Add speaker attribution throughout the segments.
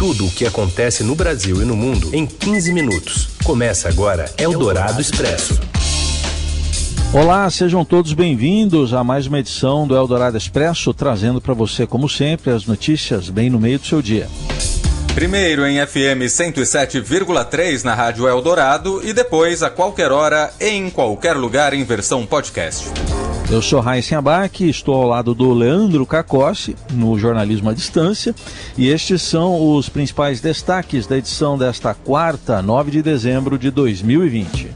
Speaker 1: Tudo o que acontece no Brasil e no mundo em 15 minutos. Começa agora Eldorado Expresso.
Speaker 2: Olá, sejam todos bem-vindos a mais uma edição do Eldorado Expresso, trazendo para você, como sempre, as notícias bem no meio do seu dia.
Speaker 3: Primeiro em FM 107,3 na Rádio Eldorado e depois a qualquer hora em qualquer lugar em versão podcast.
Speaker 2: Eu sou Raíssen Abac, estou ao lado do Leandro Cacossi, no Jornalismo à Distância, e estes são os principais destaques da edição desta quarta, 9 de dezembro de 2020.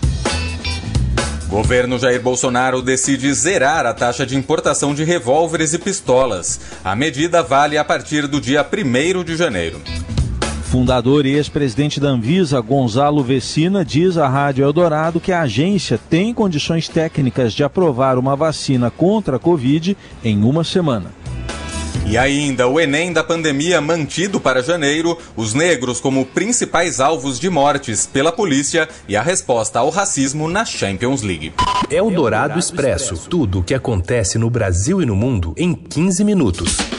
Speaker 3: Governo Jair Bolsonaro decide zerar a taxa de importação de revólveres e pistolas. A medida vale a partir do dia 1 de janeiro.
Speaker 2: Fundador e ex-presidente da Anvisa, Gonzalo Vecina, diz à Rádio Eldorado que a agência tem condições técnicas de aprovar uma vacina contra a Covid em uma semana.
Speaker 3: E ainda o Enem da pandemia mantido para janeiro, os negros como principais alvos de mortes pela polícia e a resposta ao racismo na Champions League.
Speaker 1: Eldorado Expresso tudo o que acontece no Brasil e no mundo em 15 minutos.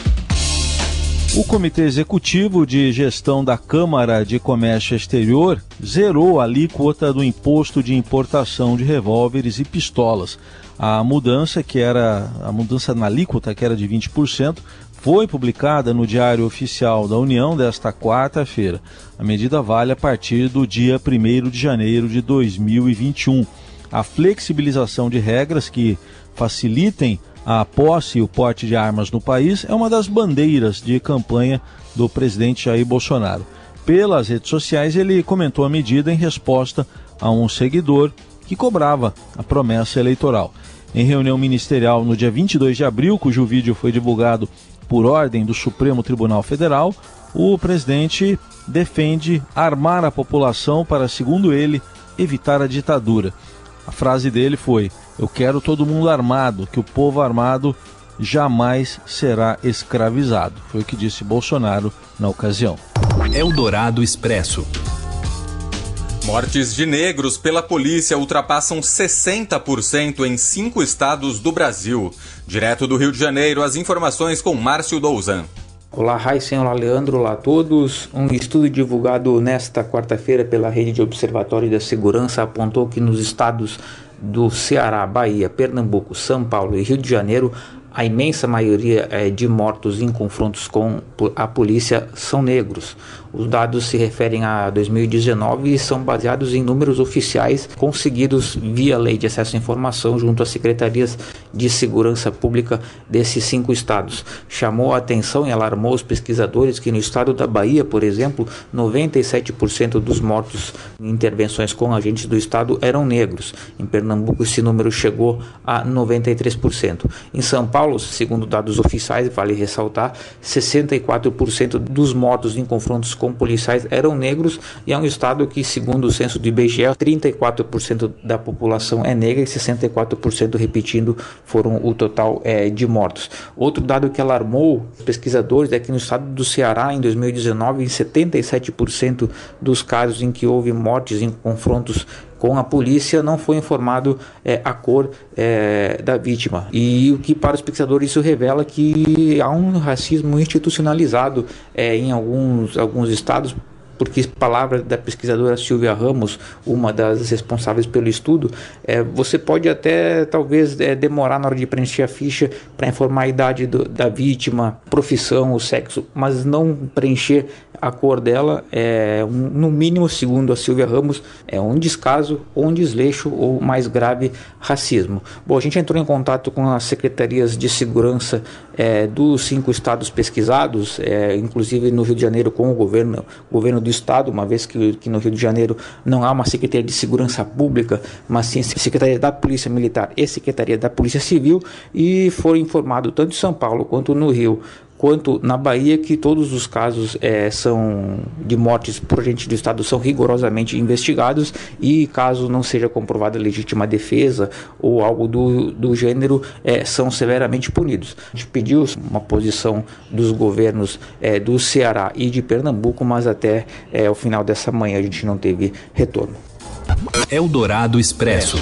Speaker 2: O Comitê Executivo de Gestão da Câmara de Comércio Exterior zerou a alíquota do imposto de importação de revólveres e pistolas. A mudança que era a mudança na alíquota que era de 20% foi publicada no Diário Oficial da União desta quarta-feira. A medida vale a partir do dia 1 de janeiro de 2021. A flexibilização de regras que facilitem a posse e o porte de armas no país é uma das bandeiras de campanha do presidente Jair Bolsonaro. Pelas redes sociais, ele comentou a medida em resposta a um seguidor que cobrava a promessa eleitoral. Em reunião ministerial no dia 22 de abril, cujo vídeo foi divulgado por ordem do Supremo Tribunal Federal, o presidente defende armar a população para, segundo ele, evitar a ditadura. A frase dele foi: Eu quero todo mundo armado, que o povo armado jamais será escravizado. Foi o que disse Bolsonaro na ocasião.
Speaker 1: Eldorado Expresso.
Speaker 3: Mortes de negros pela polícia ultrapassam 60% em cinco estados do Brasil. Direto do Rio de Janeiro, as informações com Márcio Douzan.
Speaker 4: Olá, Raíssen, olá, Leandro, olá a todos. Um estudo divulgado nesta quarta-feira pela Rede de Observatório da Segurança apontou que nos estados do Ceará, Bahia, Pernambuco, São Paulo e Rio de Janeiro, a imensa maioria é, de mortos em confrontos com a polícia são negros. Os dados se referem a 2019 e são baseados em números oficiais conseguidos via Lei de Acesso à Informação junto às secretarias de segurança pública desses cinco estados. Chamou a atenção e alarmou os pesquisadores que no estado da Bahia, por exemplo, 97% dos mortos em intervenções com agentes do estado eram negros. Em Pernambuco, esse número chegou a 93%. Em São Paulo, segundo dados oficiais, vale ressaltar, 64% dos mortos em confrontos com policiais eram negros e é um estado que, segundo o censo do IBGE, 34% da população é negra e 64%, repetindo, foram o total é, de mortos. Outro dado que alarmou pesquisadores é que no estado do Ceará, em 2019, em 77% dos casos em que houve mortes em confrontos com a polícia não foi informado é, a cor é, da vítima. E o que para os pesquisadores isso revela que há um racismo institucionalizado é, em alguns, alguns estados porque palavra da pesquisadora Silvia Ramos, uma das responsáveis pelo estudo, é, você pode até talvez é, demorar na hora de preencher a ficha para informar a idade do, da vítima, profissão, o sexo, mas não preencher a cor dela é um, no mínimo, segundo a Silvia Ramos, é um descaso um desleixo ou mais grave racismo. Bom, a gente entrou em contato com as secretarias de segurança é, dos cinco estados pesquisados, é, inclusive no Rio de Janeiro com o governo, governo do estado, uma vez que, que no Rio de Janeiro não há uma secretaria de segurança pública, mas sim secretaria da Polícia Militar e secretaria da Polícia Civil, e foram informados tanto em São Paulo quanto no Rio quanto na Bahia, que todos os casos é, são de mortes por agente do Estado são rigorosamente investigados e caso não seja comprovada legítima defesa ou algo do, do gênero, é, são severamente punidos. A gente pediu uma posição dos governos é, do Ceará e de Pernambuco, mas até é, o final dessa manhã a gente não teve retorno.
Speaker 1: Eldorado Expresso.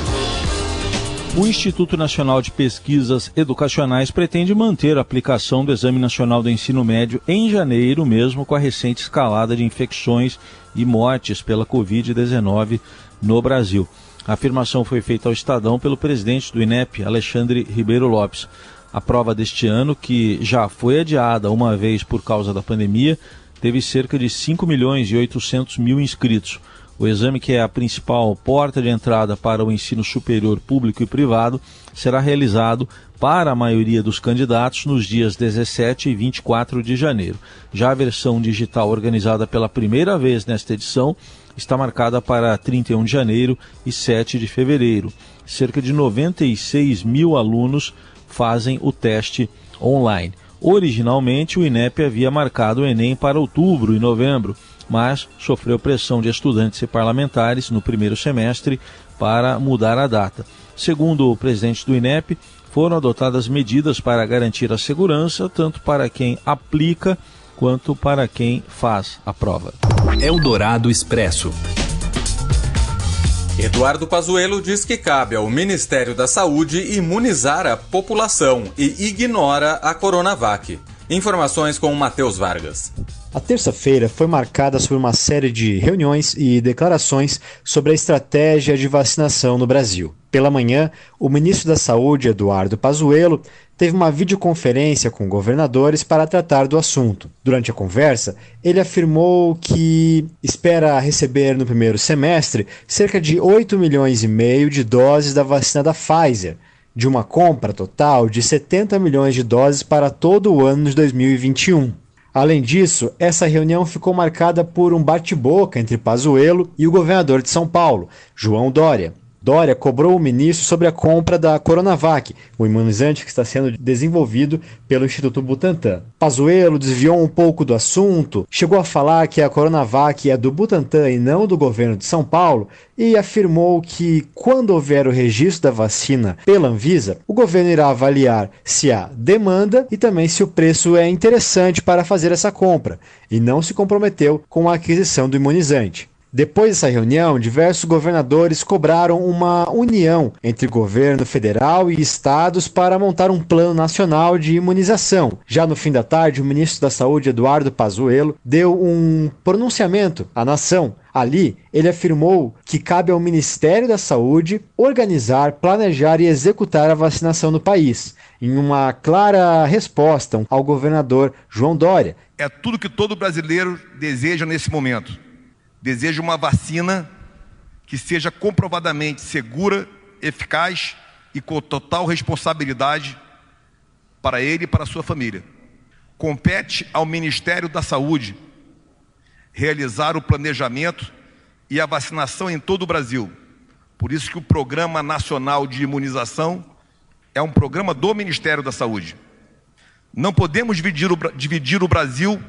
Speaker 2: O Instituto Nacional de Pesquisas Educacionais pretende manter a aplicação do Exame Nacional do Ensino Médio em janeiro, mesmo com a recente escalada de infecções e mortes pela Covid-19 no Brasil. A afirmação foi feita ao Estadão pelo presidente do INEP, Alexandre Ribeiro Lopes. A prova deste ano, que já foi adiada uma vez por causa da pandemia, teve cerca de 5 milhões e 800 mil inscritos. O exame, que é a principal porta de entrada para o ensino superior público e privado, será realizado para a maioria dos candidatos nos dias 17 e 24 de janeiro. Já a versão digital organizada pela primeira vez nesta edição está marcada para 31 de janeiro e 7 de fevereiro. Cerca de 96 mil alunos fazem o teste online. Originalmente, o INEP havia marcado o Enem para outubro e novembro mas sofreu pressão de estudantes e parlamentares no primeiro semestre para mudar a data. Segundo o presidente do INEP, foram adotadas medidas para garantir a segurança tanto para quem aplica quanto para quem faz a prova.
Speaker 1: Eldorado Expresso.
Speaker 3: Eduardo Pazuello diz que cabe ao Ministério da Saúde imunizar a população e ignora a Coronavac. Informações com Matheus Vargas.
Speaker 5: A terça-feira foi marcada por uma série de reuniões e declarações sobre a estratégia de vacinação no Brasil. Pela manhã, o ministro da Saúde, Eduardo Pazuello, teve uma videoconferência com governadores para tratar do assunto. Durante a conversa, ele afirmou que espera receber no primeiro semestre cerca de 8 milhões e meio de doses da vacina da Pfizer, de uma compra total de 70 milhões de doses para todo o ano de 2021. Além disso, essa reunião ficou marcada por um bate-boca entre Pazuello e o governador de São Paulo, João Dória. Dória cobrou o ministro sobre a compra da Coronavac, o imunizante que está sendo desenvolvido pelo Instituto Butantan. Pazuello desviou um pouco do assunto, chegou a falar que a Coronavac é do Butantan e não do governo de São Paulo e afirmou que quando houver o registro da vacina pela Anvisa, o governo irá avaliar se há demanda e também se o preço é interessante para fazer essa compra, e não se comprometeu com a aquisição do imunizante. Depois dessa reunião, diversos governadores cobraram uma união entre governo federal e estados para montar um plano nacional de imunização. Já no fim da tarde, o ministro da Saúde, Eduardo Pazuello, deu um pronunciamento à nação. Ali, ele afirmou que cabe ao Ministério da Saúde organizar, planejar e executar a vacinação no país, em uma clara resposta ao governador João Dória.
Speaker 6: É tudo que todo brasileiro deseja nesse momento deseja uma vacina que seja comprovadamente segura, eficaz e com total responsabilidade para ele e para a sua família. Compete ao Ministério da Saúde realizar o planejamento e a vacinação em todo o Brasil. Por isso que o Programa Nacional de Imunização é um programa do Ministério da Saúde. Não podemos dividir o, Brasil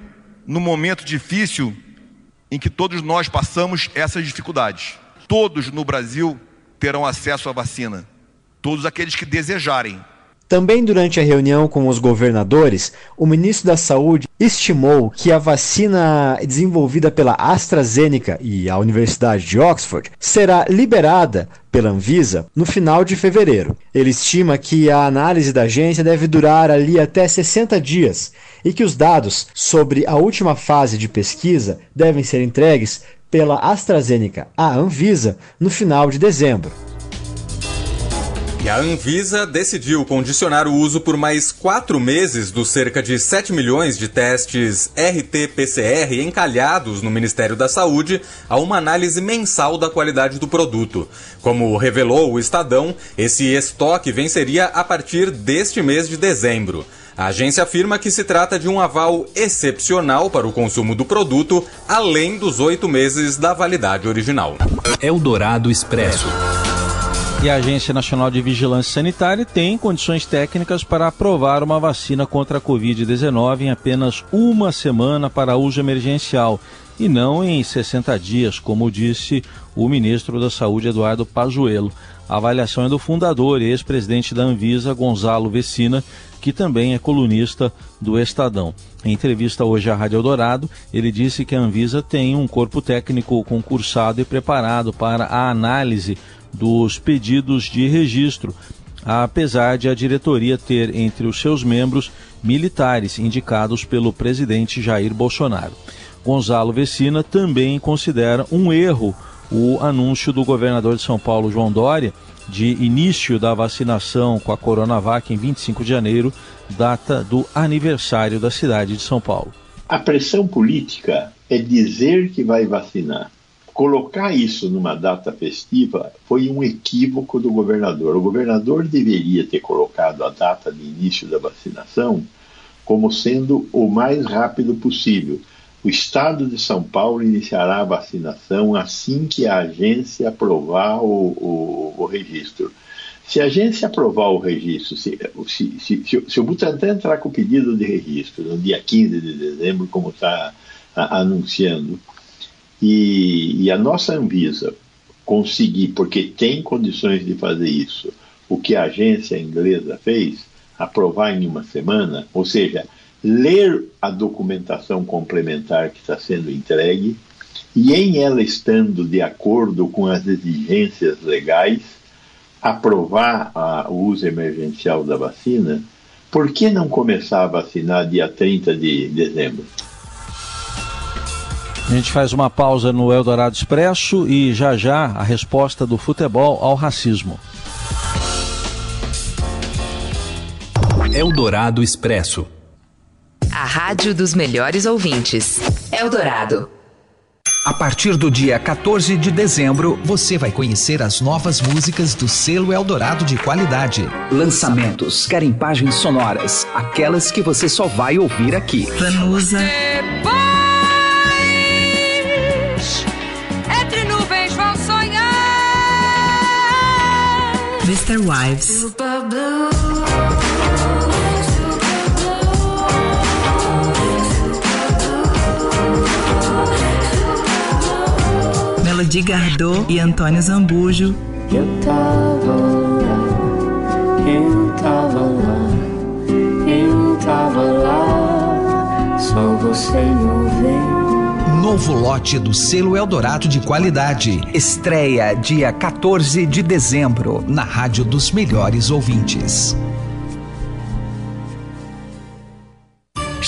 Speaker 6: num momento difícil em que todos nós passamos essas dificuldades. Todos no Brasil terão acesso à vacina, todos aqueles que desejarem.
Speaker 5: Também durante a reunião com os governadores, o ministro da Saúde estimou que a vacina desenvolvida pela AstraZeneca e a Universidade de Oxford será liberada pela Anvisa no final de fevereiro. Ele estima que a análise da agência deve durar ali até 60 dias e que os dados sobre a última fase de pesquisa devem ser entregues pela AstraZeneca à Anvisa no final de dezembro.
Speaker 3: E a Anvisa decidiu condicionar o uso por mais quatro meses dos cerca de 7 milhões de testes RT-PCR encalhados no Ministério da Saúde a uma análise mensal da qualidade do produto. Como revelou o Estadão, esse estoque venceria a partir deste mês de dezembro. A agência afirma que se trata de um aval excepcional para o consumo do produto, além dos oito meses da validade original.
Speaker 1: Eldorado Expresso.
Speaker 2: E a Agência Nacional de Vigilância Sanitária tem condições técnicas para aprovar uma vacina contra a Covid-19 em apenas uma semana para uso emergencial e não em 60 dias, como disse o ministro da Saúde, Eduardo Pazuello. A avaliação é do fundador e ex-presidente da Anvisa, Gonzalo Vecina, que também é colunista do Estadão. Em entrevista hoje à Rádio Eldorado, ele disse que a Anvisa tem um corpo técnico concursado e preparado para a análise dos pedidos de registro apesar de a diretoria ter entre os seus membros militares indicados pelo presidente Jair Bolsonaro. Gonzalo Vecina também considera um erro o anúncio do governador de São Paulo, João Dória, de início da vacinação com a Coronavac em 25 de janeiro, data do aniversário da cidade de São Paulo.
Speaker 7: A pressão política é dizer que vai vacinar. Colocar isso numa data festiva foi um equívoco do governador. O governador deveria ter colocado a data de início da vacinação como sendo o mais rápido possível. O estado de São Paulo iniciará a vacinação assim que a agência aprovar o, o, o registro. Se a agência aprovar o registro, se, se, se, se, o Butantan entrar com o pedido de registro no dia 15 de dezembro, como está anunciando, e, e a nossa Anvisa conseguir, porque tem condições de fazer isso, o que a agência inglesa fez, aprovar em uma semana, ou seja, ler a documentação complementar que está sendo entregue e, em ela estando de acordo com as exigências legais, aprovar a, o uso emergencial da vacina, por que não começar a vacinar dia 30 de dezembro?
Speaker 2: A gente faz uma pausa no Eldorado Expresso e já já a resposta do futebol ao racismo.
Speaker 1: Eldorado Expresso.
Speaker 8: A rádio dos melhores ouvintes. Eldorado.
Speaker 9: A partir do dia 14 de dezembro, você vai conhecer as novas músicas do selo Eldorado de qualidade. Lançamentos, carimpagens sonoras, aquelas que você só vai ouvir aqui.
Speaker 10: Vanusa.
Speaker 11: Mr. Wives. Melody Gardot e Antônio Zambujo.
Speaker 12: Eu tava lá, eu tava lá, eu tava lá, só você não vê.
Speaker 9: Novo lote do selo Eldorado de qualidade. Estreia dia 14 de dezembro na Rádio dos Melhores Ouvintes.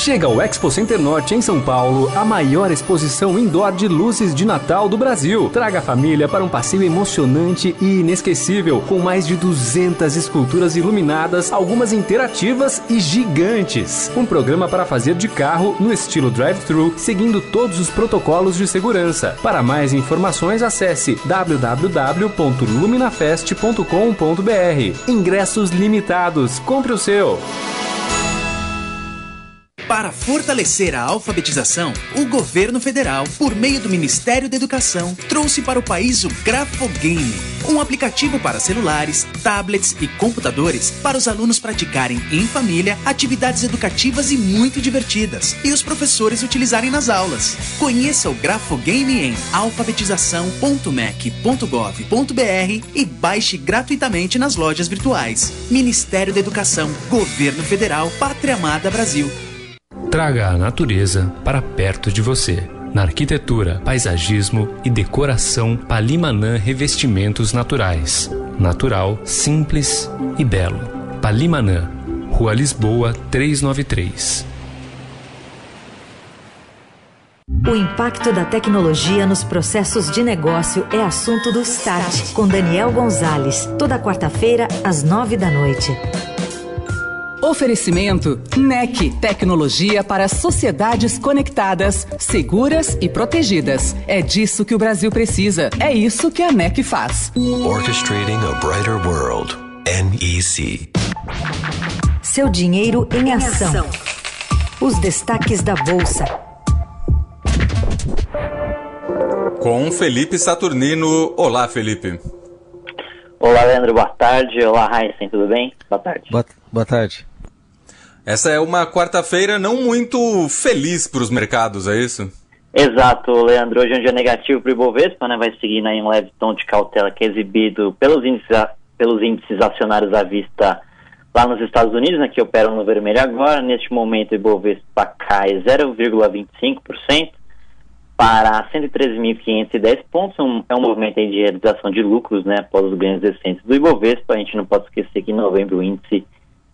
Speaker 1: Chega ao Expo Center Norte em São Paulo, a maior exposição indoor de luzes de Natal do Brasil. Traga a família para um passeio emocionante e inesquecível, com mais de 200 esculturas iluminadas, algumas interativas e gigantes. Um programa para fazer de carro no estilo drive-thru, seguindo todos os protocolos de segurança. Para mais informações, acesse www.luminafest.com.br. Ingressos limitados. Compre o seu.
Speaker 13: Para fortalecer a alfabetização, o governo federal, por meio do Ministério da Educação, trouxe para o país o Grafogame, um aplicativo para celulares, tablets e computadores para os alunos praticarem em família atividades educativas e muito divertidas e os professores utilizarem nas aulas. Conheça o Grafogame em alfabetização.mec.gov.br e baixe gratuitamente nas lojas virtuais. Ministério da Educação, Governo Federal, Pátria Amada Brasil.
Speaker 1: Traga a natureza para perto de você. Na arquitetura, paisagismo e decoração, Palimanã Revestimentos Naturais. Natural, simples e belo. Palimanã, Rua Lisboa 393.
Speaker 14: O impacto da tecnologia nos processos de negócio é assunto do Start, com Daniel Gonzalez, toda quarta-feira, às nove da noite.
Speaker 15: Oferecimento NEC, tecnologia para sociedades conectadas, seguras e protegidas. É disso que o Brasil precisa. É isso que a NEC faz.
Speaker 16: Orchestrating a brighter world. NEC.
Speaker 14: Seu dinheiro em ação. Os destaques da bolsa.
Speaker 3: Com Felipe Saturnino. Olá, Felipe.
Speaker 17: Olá, Leandro, boa tarde. Olá, Heisen, tudo bem? Boa tarde.
Speaker 2: Boa, boa tarde.
Speaker 3: Essa é uma quarta-feira não muito feliz para os mercados, é isso?
Speaker 17: Exato, Leandro. Hoje é um dia negativo para o Ibovespa, né? Vai seguir em um leve tom de cautela que é exibido pelos índices, pelos índices acionários à vista lá nos Estados Unidos, né, que operam no vermelho agora. Neste momento, o Ibovespa cai 0,25%. para 113.510 pontos, um, é um movimento de realização de lucros, né, após os ganhos recentes do Ibovespa. A gente não pode esquecer que em novembro o índice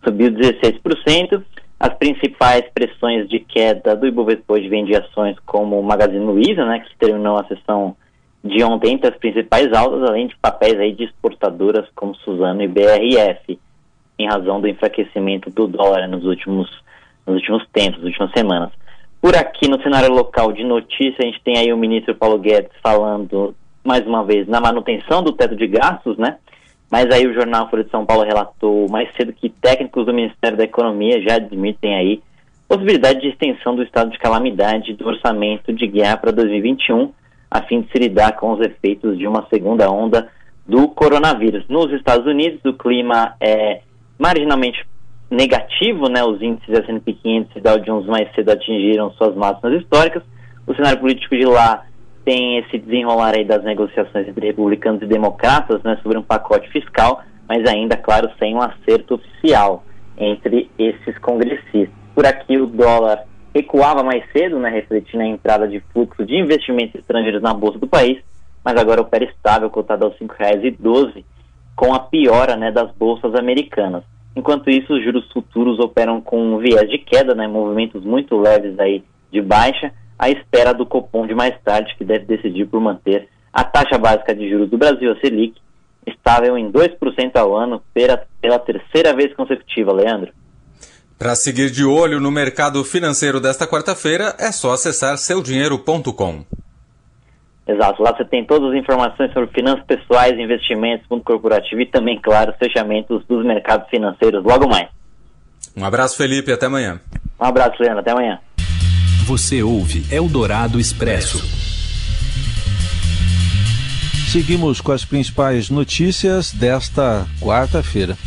Speaker 17: subiu 16%. As principais pressões de queda do Ibovespa hoje vêm de ações como o Magazine Luiza, né, que terminou a sessão de ontem entre as principais altas, além de papéis aí de exportadoras como Suzano e BRF, em razão do enfraquecimento do dólar nos últimos, nos últimos tempos, nas últimas semanas. Por aqui, no cenário local de notícia, a gente tem aí o ministro Paulo Guedes falando, mais uma vez, na manutenção do teto de gastos, né? Mas aí o jornal Folha de São Paulo relatou mais cedo que técnicos do Ministério da Economia já admitem aí possibilidade de extensão do estado de calamidade do orçamento de guerra para 2021, a fim de se lidar com os efeitos de uma segunda onda do coronavírus. Nos Estados Unidos, o clima é marginalmente negativo, né? Os índices S&P 500 e Dow Jones mais cedo atingiram suas máximas históricas. O cenário político de lá tem esse desenrolar aí das negociações entre republicanos e democratas, né, sobre um pacote fiscal, mas ainda, claro, sem um acerto oficial entre esses congressistas. Por aqui o dólar recuava mais cedo, né, refletindo a entrada de fluxo de investimentos estrangeiros na bolsa do país, mas agora opera estável, cotado aos R$ 5,12, com a piora né, das bolsas americanas. Enquanto isso, os juros futuros operam com um viés de queda, né, movimentos muito leves aí de baixa, à espera do Copom de mais tarde, que deve decidir por manter a taxa básica de juros do Brasil, a Selic, estável em 2% ao ano pela, pela terceira vez consecutiva, Leandro.
Speaker 3: Para seguir de olho no mercado financeiro desta quarta-feira, é só acessar seudinheiro.com.
Speaker 17: Exato, lá você tem todas as informações sobre finanças pessoais, investimentos, fundo corporativo e também, claro, fechamentos dos mercados financeiros logo mais.
Speaker 3: Um abraço, Felipe, até amanhã.
Speaker 17: Um abraço, Leandro, até amanhã.
Speaker 16: Você ouve Eldorado Expresso.
Speaker 2: Seguimos com as principais notícias desta quarta-feira.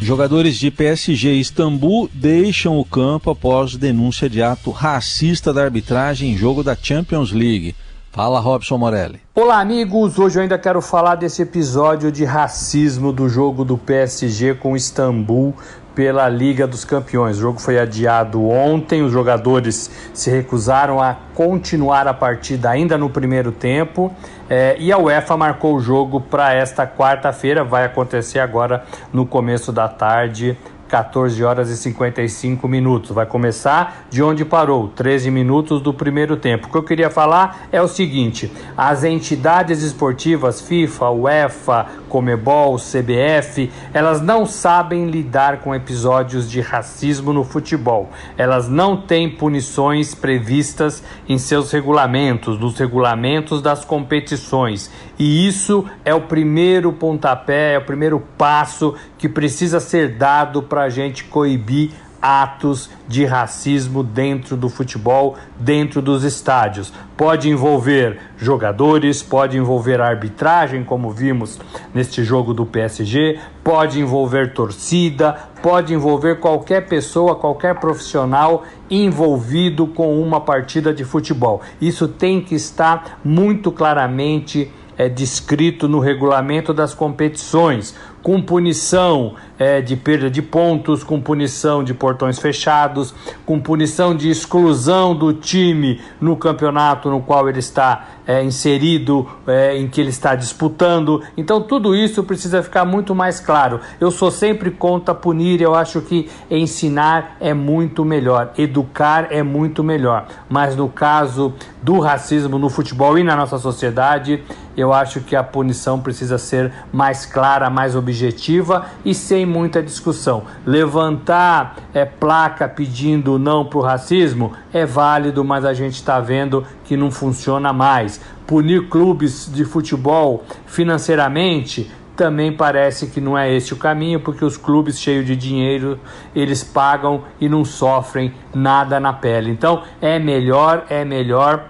Speaker 2: Jogadores de PSG Istambul deixam o campo após denúncia de ato racista da arbitragem em jogo da Champions League. Fala, Robson Morelli.
Speaker 18: Olá, amigos. Hoje eu ainda quero falar desse episódio de racismo do jogo do PSG com Istambul pela Liga dos Campeões. O jogo foi adiado ontem, os jogadores se recusaram a continuar a partida ainda no primeiro tempo é, e a UEFA marcou o jogo para esta quarta-feira. Vai acontecer agora no começo da tarde 14 horas e 55 minutos. Vai começar de onde parou, 13 minutos do primeiro tempo. O que eu queria falar é o seguinte: as entidades esportivas, FIFA, UEFA, Comebol, CBF, elas não sabem lidar com episódios de racismo no futebol. Elas não têm punições previstas em seus regulamentos, nos regulamentos das competições. E isso é o primeiro pontapé, é o primeiro passo que precisa ser dado para a gente coibir atos de racismo dentro do futebol, dentro dos estádios. Pode envolver jogadores, pode envolver arbitragem, como vimos neste jogo do PSG, pode envolver torcida, pode envolver qualquer pessoa, qualquer profissional envolvido com uma partida de futebol. Isso tem que estar muito claramente é, descrito no regulamento das competições com punição é, de perda de pontos, com punição de portões fechados, com punição de exclusão do time no campeonato no qual ele está é, inserido, é, em que ele está disputando. Então, tudo isso precisa ficar muito mais claro. Eu sou sempre contra punir, eu acho que ensinar é muito melhor, educar é muito melhor. Mas no caso do racismo no futebol e na nossa sociedade, eu acho que a punição precisa ser mais clara, mais objetiva objetiva e sem muita discussão. Levantar é, placa pedindo não para o racismo é válido, mas a gente está vendo que não funciona mais. Punir clubes de futebol financeiramente também parece que não é esse o caminho, porque os clubes cheios de dinheiro, eles pagam e não sofrem nada na pele. Então, é melhor, é melhor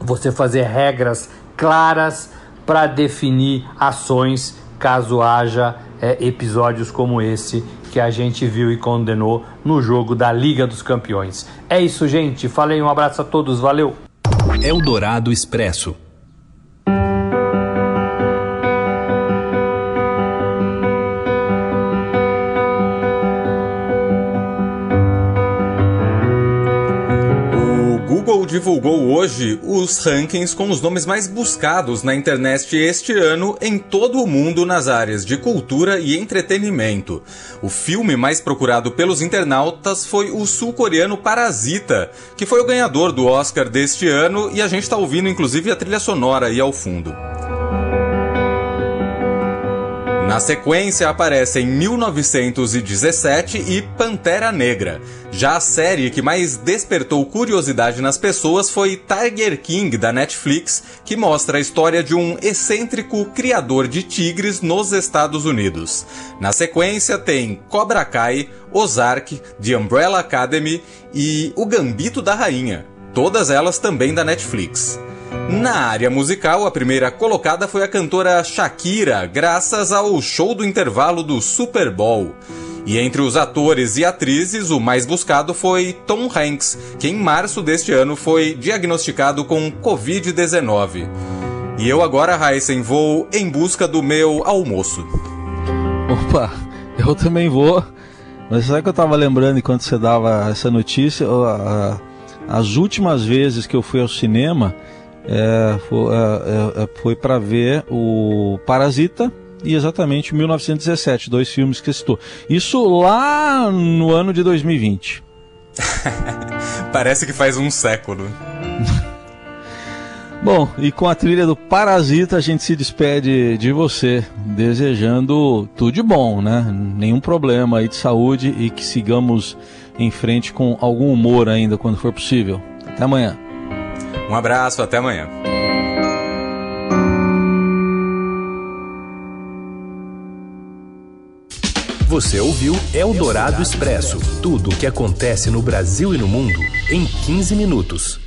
Speaker 18: você fazer regras claras para definir ações caso haja é, episódios como esse que a gente viu e condenou no jogo da Liga dos Campeões. É isso, gente. Falei, um abraço a todos, valeu.
Speaker 16: Expresso.
Speaker 3: Divulgou hoje os rankings com os nomes mais buscados na internet este ano em todo o mundo nas áreas de cultura e entretenimento. O filme mais procurado pelos internautas foi o sul-coreano Parasita, que foi o ganhador do Oscar deste ano e a gente está ouvindo inclusive a trilha sonora aí ao fundo. Na sequência aparecem 1917 e Pantera Negra. Já a série que mais despertou curiosidade nas pessoas foi Tiger King da Netflix, que mostra a história de um excêntrico criador de tigres nos Estados Unidos. Na sequência tem Cobra Kai, Ozark, The Umbrella Academy e O Gambito da Rainha, todas elas também da Netflix. Na área musical, a primeira colocada foi a cantora Shakira, graças ao show do intervalo do Super Bowl. E entre os atores e atrizes, o mais buscado foi Tom Hanks, que em março deste ano foi diagnosticado com Covid-19. E eu agora, Heisen, vou em busca do meu almoço.
Speaker 2: Opa, eu também vou. Mas sabe que eu tava lembrando enquanto você dava essa notícia? As últimas vezes que eu fui ao cinema, é, foi, é, é, foi para ver o Parasita e exatamente 1917, dois filmes que citou. Isso lá no ano de 2020.
Speaker 3: Parece que faz um século.
Speaker 2: Bom, e com a trilha do Parasita a gente se despede de você, desejando tudo de bom, né? Nenhum problema aí de saúde e que sigamos em frente com algum humor ainda quando for possível. Até amanhã.
Speaker 3: Um abraço, até amanhã.
Speaker 16: Você ouviu Eldorado Expresso tudo o que acontece no Brasil e no mundo em 15 minutos.